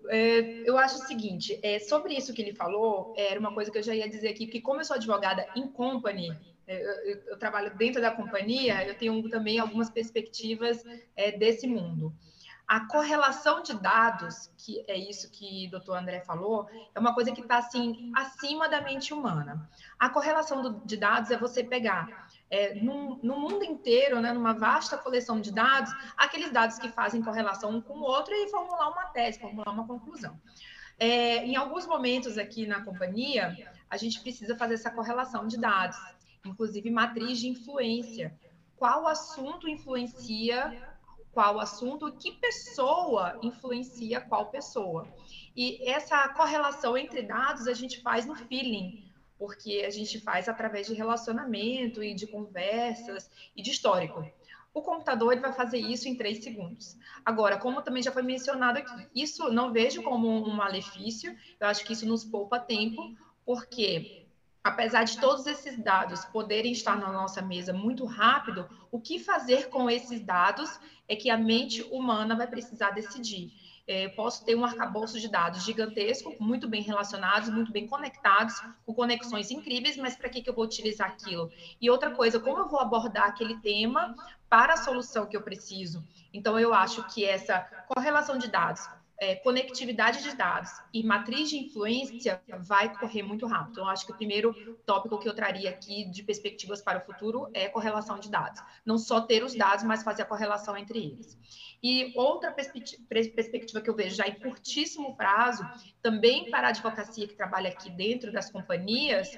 é, eu acho o seguinte, é, sobre isso que ele falou, era uma coisa que eu já ia dizer aqui, que como eu sou advogada em company, é, eu, eu, trabalho dentro da companhia, eu tenho também algumas perspectivas é, desse mundo. A correlação de dados, que é isso que o doutor André falou, é uma coisa que está assim, acima da mente humana. A correlação do, de dados é você pegar é, no, no, mundo inteiro, né, numa vasta coleção de dados, aqueles dados que fazem correlação um com o outro e formular uma tese, formular uma conclusão. É, em alguns momentos aqui na companhia, a gente precisa fazer essa correlação de dados inclusive matriz de influência. Qual assunto influencia qual assunto, que pessoa influencia qual pessoa. E essa correlação entre dados a gente faz no feeling, porque a gente faz através de relacionamento e de conversas e de histórico. O computador ele vai fazer isso em três segundos. Agora, como também já foi mencionado aqui, isso não vejo como um malefício, eu acho que isso nos poupa tempo, porque apesar de todos esses dados poderem estar na nossa mesa muito rápido, o que fazer com esses dados é que a mente humana vai precisar decidir. É, posso ter um arcabouço de dados gigantesco, muito bem relacionados, muito bem conectados, com conexões incríveis, mas para que, que eu vou utilizar aquilo? E outra coisa, como eu vou abordar aquele tema para a solução que eu preciso? Então, eu acho que essa correlação de dados é, conectividade de dados e matriz de influência vai correr muito rápido. Então, acho que o primeiro tópico que eu traria aqui de perspectivas para o futuro é correlação de dados. Não só ter os dados, mas fazer a correlação entre eles. E outra perspectiva que eu vejo já em curtíssimo prazo, também para a advocacia que trabalha aqui dentro das companhias,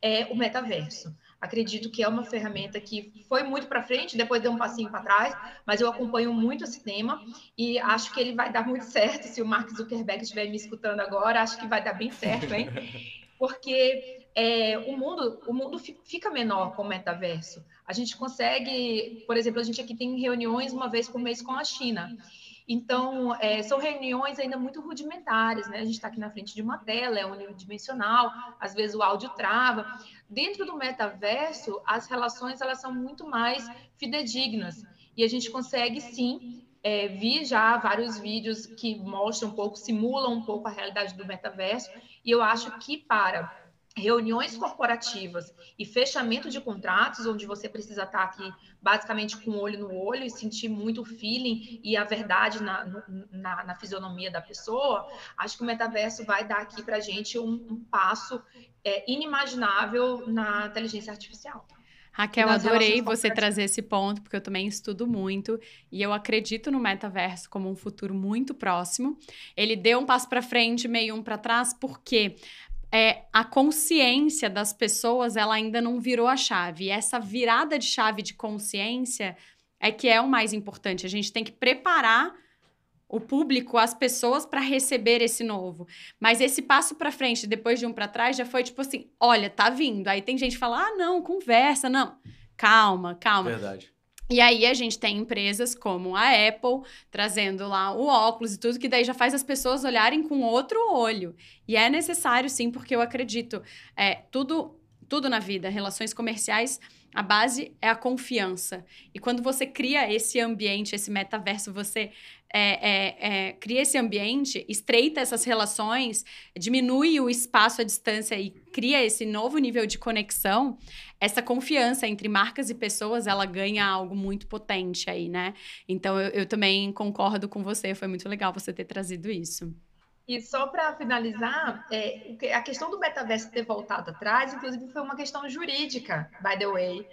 é o metaverso. Acredito que é uma ferramenta que foi muito para frente, depois deu um passinho para trás, mas eu acompanho muito esse tema e acho que ele vai dar muito certo. Se o Mark Zuckerberg estiver me escutando agora, acho que vai dar bem certo, hein? Porque é, o mundo o mundo fica menor com o metaverso. A gente consegue, por exemplo, a gente aqui tem reuniões uma vez por mês com a China. Então, é, são reuniões ainda muito rudimentares, né? A gente está aqui na frente de uma tela, é unidimensional, às vezes o áudio trava. Dentro do metaverso, as relações elas são muito mais fidedignas e a gente consegue sim é, vi já vários vídeos que mostram um pouco, simulam um pouco a realidade do metaverso, e eu acho que para reuniões corporativas e fechamento de contratos, onde você precisa estar aqui basicamente com o olho no olho e sentir muito o feeling e a verdade na, na, na fisionomia da pessoa, acho que o metaverso vai dar aqui para a gente um, um passo é, inimaginável na inteligência artificial. Raquel, adorei você trazer esse ponto, porque eu também estudo muito e eu acredito no metaverso como um futuro muito próximo. Ele deu um passo para frente, meio um para trás, porque é, a consciência das pessoas ela ainda não virou a chave. E essa virada de chave de consciência é que é o mais importante. A gente tem que preparar o público, as pessoas para receber esse novo. Mas esse passo para frente, depois de um para trás, já foi tipo assim: olha, tá vindo. Aí tem gente que fala: ah, não, conversa, não. Calma, calma. Verdade. E aí a gente tem empresas como a Apple trazendo lá o óculos e tudo, que daí já faz as pessoas olharem com outro olho. E é necessário, sim, porque eu acredito, é, tudo, tudo na vida, relações comerciais, a base é a confiança. E quando você cria esse ambiente, esse metaverso, você é, é, é, cria esse ambiente, estreita essas relações, diminui o espaço, a distância e cria esse novo nível de conexão, essa confiança entre marcas e pessoas, ela ganha algo muito potente aí, né? Então, eu, eu também concordo com você, foi muito legal você ter trazido isso. E só para finalizar, é, a questão do metaverso ter voltado atrás, inclusive, foi uma questão jurídica, by the way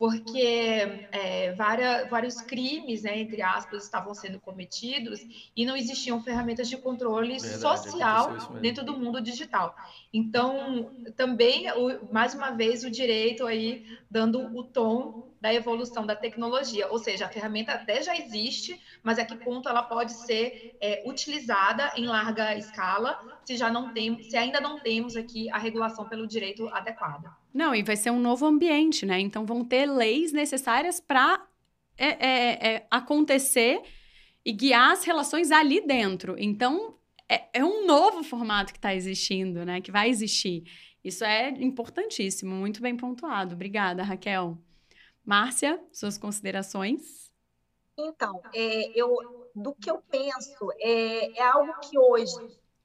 porque é, várias, vários crimes, né, entre aspas, estavam sendo cometidos e não existiam ferramentas de controle Verdade, social dentro do mundo digital. Então, também, o, mais uma vez, o direito aí dando o tom da evolução da tecnologia, ou seja, a ferramenta até já existe, mas a que ponto ela pode ser é, utilizada em larga escala, se já não tem, se ainda não temos aqui a regulação pelo direito adequada. Não, e vai ser um novo ambiente, né? Então vão ter leis necessárias para é, é, é, acontecer e guiar as relações ali dentro. Então é, é um novo formato que está existindo, né? Que vai existir. Isso é importantíssimo, muito bem pontuado. Obrigada, Raquel. Márcia, suas considerações? Então, é, eu, do que eu penso, é, é algo que hoje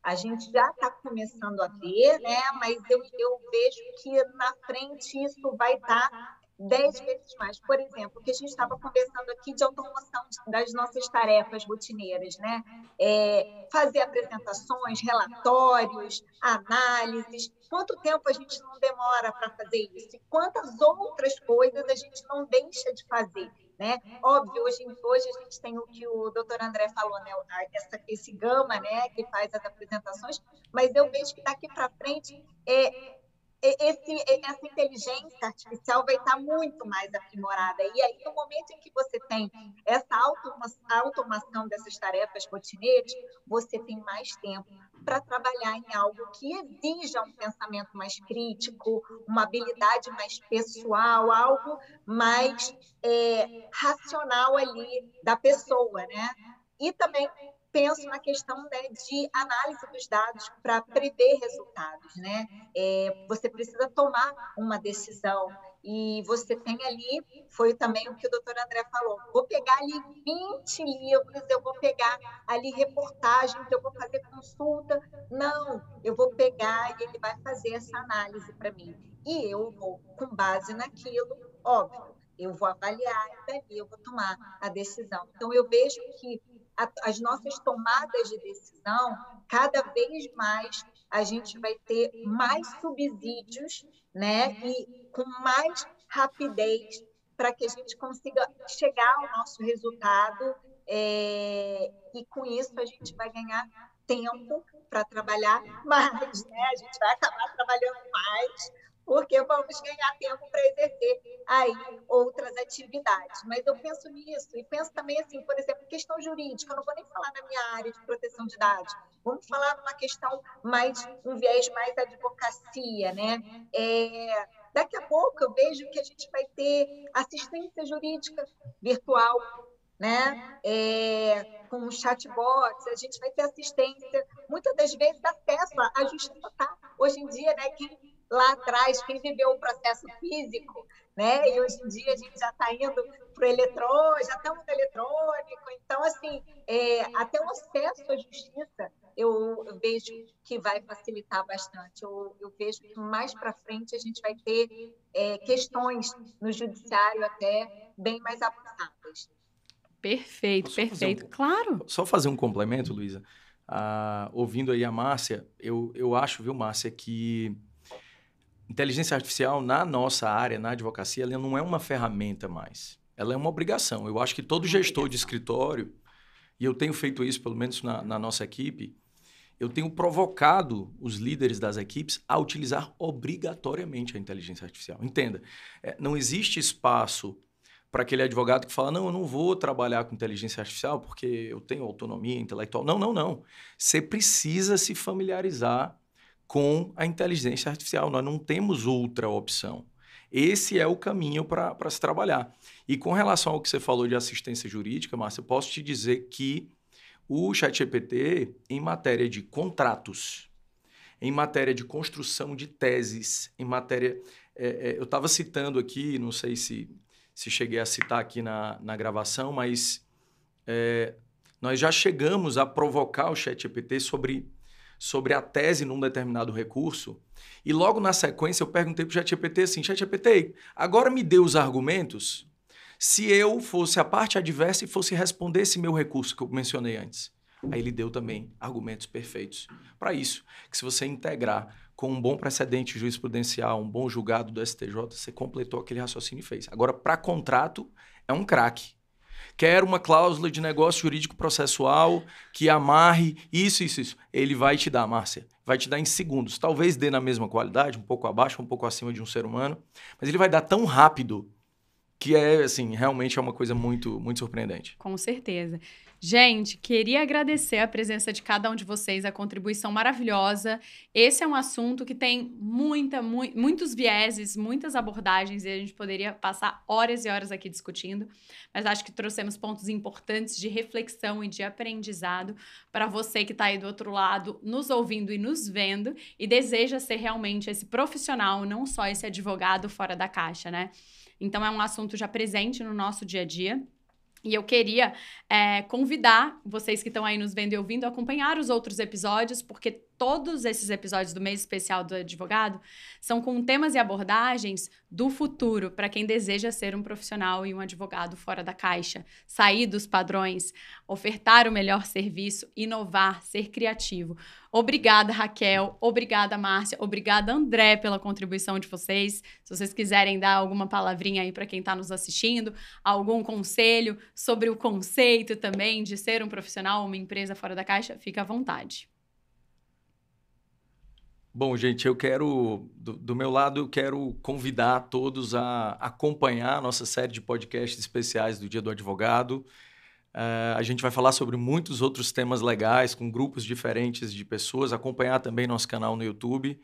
a gente já está começando a ver, né? mas eu, eu vejo que na frente isso vai estar tá dez vezes mais. Por exemplo, que a gente estava conversando aqui de automação das nossas tarefas rotineiras, né? É, fazer apresentações, relatórios, análises. Quanto tempo a gente não demora para fazer isso? E quantas outras coisas a gente não deixa de fazer? Né? Óbvio, hoje, hoje a gente tem o que o doutor André falou, né? Essa, esse gama né? que faz as apresentações, mas eu vejo que daqui para frente é, esse, essa inteligência artificial vai estar muito mais aprimorada. E aí, no momento em que você tem essa automação dessas tarefas rotineiras, você tem mais tempo para trabalhar em algo que exija um pensamento mais crítico, uma habilidade mais pessoal, algo mais é, racional ali da pessoa, né? E também penso na questão né, de análise dos dados para prever resultados. Né? É, você precisa tomar uma decisão e você tem ali, foi também o que o doutor André falou, vou pegar ali 20 livros, eu vou pegar ali reportagens, eu vou fazer consulta. Não, eu vou pegar e ele vai fazer essa análise para mim. E eu vou, com base naquilo, óbvio, eu vou avaliar e dali eu vou tomar a decisão. Então, eu vejo que a, as nossas tomadas de decisão, cada vez mais a gente vai ter mais subsídios, né? E com mais rapidez para que a gente consiga chegar ao nosso resultado é, e com isso a gente vai ganhar tempo para trabalhar mais, né? A gente vai acabar trabalhando mais porque vamos ganhar tempo para exercer aí outras atividades. Mas eu penso nisso e penso também assim, por exemplo, questão jurídica. Eu não vou nem falar na minha área de proteção de dados. Vamos falar numa questão mais um viés mais advocacia, né? É, daqui a pouco eu vejo que a gente vai ter assistência jurídica virtual, né? É, com chatbots, a gente vai ter assistência, muitas das vezes acesso à justiça tá. Hoje em dia, né, quem lá atrás, quem viveu o processo físico, né? E hoje em dia a gente já está indo para o eletrônico, já estamos no eletrônico. Então, assim, é, até o acesso à justiça eu, eu, vejo que vai facilitar bastante. Eu, eu vejo que mais para frente a gente vai ter é, questões no judiciário até bem mais avançadas. Perfeito, perfeito. Um, claro. Só fazer um complemento, Luísa. Ah, ouvindo aí a Márcia, eu, eu acho, viu, Márcia, que inteligência artificial na nossa área, na advocacia, ela não é uma ferramenta mais. Ela é uma obrigação. Eu acho que todo gestor de escritório, e eu tenho feito isso pelo menos na, na nossa equipe, eu tenho provocado os líderes das equipes a utilizar obrigatoriamente a inteligência artificial. Entenda, é, não existe espaço para aquele advogado que fala: não, eu não vou trabalhar com inteligência artificial porque eu tenho autonomia intelectual. Não, não, não. Você precisa se familiarizar com a inteligência artificial. Nós não temos outra opção. Esse é o caminho para se trabalhar. E com relação ao que você falou de assistência jurídica, Márcia, eu posso te dizer que o ChatGPT, em matéria de contratos, em matéria de construção de teses, em matéria. É, é, eu estava citando aqui, não sei se, se cheguei a citar aqui na, na gravação, mas é, nós já chegamos a provocar o ChatGPT sobre sobre a tese num determinado recurso. E logo na sequência eu perguntei para o ChatGPT assim: ChatGPT, agora me dê os argumentos se eu fosse a parte adversa e fosse responder esse meu recurso que eu mencionei antes. Aí ele deu também argumentos perfeitos para isso, que se você integrar com um bom precedente jurisprudencial, um bom julgado do STJ, você completou aquele raciocínio e fez. Agora, para contrato, é um craque. Quer uma cláusula de negócio jurídico processual que amarre isso, isso, isso. Ele vai te dar, Márcia. Vai te dar em segundos. Talvez dê na mesma qualidade, um pouco abaixo, um pouco acima de um ser humano, mas ele vai dar tão rápido que é, assim, realmente é uma coisa muito, muito surpreendente. Com certeza. Gente, queria agradecer a presença de cada um de vocês, a contribuição maravilhosa. Esse é um assunto que tem muita, mu muitos vieses, muitas abordagens e a gente poderia passar horas e horas aqui discutindo, mas acho que trouxemos pontos importantes de reflexão e de aprendizado para você que está aí do outro lado, nos ouvindo e nos vendo e deseja ser realmente esse profissional, não só esse advogado fora da caixa, né? Então, é um assunto já presente no nosso dia a dia. E eu queria é, convidar vocês que estão aí nos vendo e ouvindo a acompanhar os outros episódios, porque todos esses episódios do mês especial do advogado são com temas e abordagens do futuro para quem deseja ser um profissional e um advogado fora da caixa, sair dos padrões, ofertar o melhor serviço, inovar, ser criativo. Obrigada, Raquel. Obrigada, Márcia. Obrigada, André, pela contribuição de vocês. Se vocês quiserem dar alguma palavrinha aí para quem está nos assistindo, algum conselho sobre o conceito também de ser um profissional, uma empresa fora da caixa, fica à vontade. Bom, gente, eu quero, do, do, meu lado, eu quero convidar todos a acompanhar a nossa série de podcasts especiais do Dia do Advogado. Uh, a gente vai falar sobre muitos outros temas legais, com grupos diferentes de pessoas, acompanhar também nosso canal no YouTube.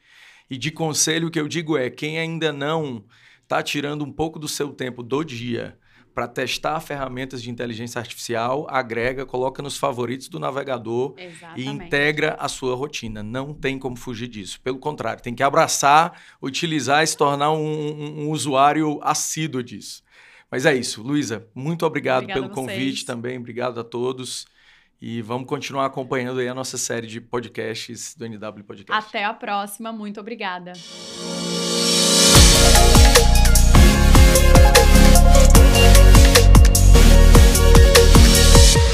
E de conselho, o que eu digo é: quem ainda não está tirando um pouco do seu tempo do dia para testar ferramentas de inteligência artificial, agrega, coloca nos favoritos do navegador Exatamente. e integra a sua rotina. Não tem como fugir disso. Pelo contrário, tem que abraçar, utilizar e se tornar um, um, um usuário assíduo disso. Mas é isso. Luísa, muito obrigado Obrigada pelo convite também. Obrigado a todos. E vamos continuar acompanhando aí a nossa série de podcasts do NW Podcast. Até a próxima, muito obrigada.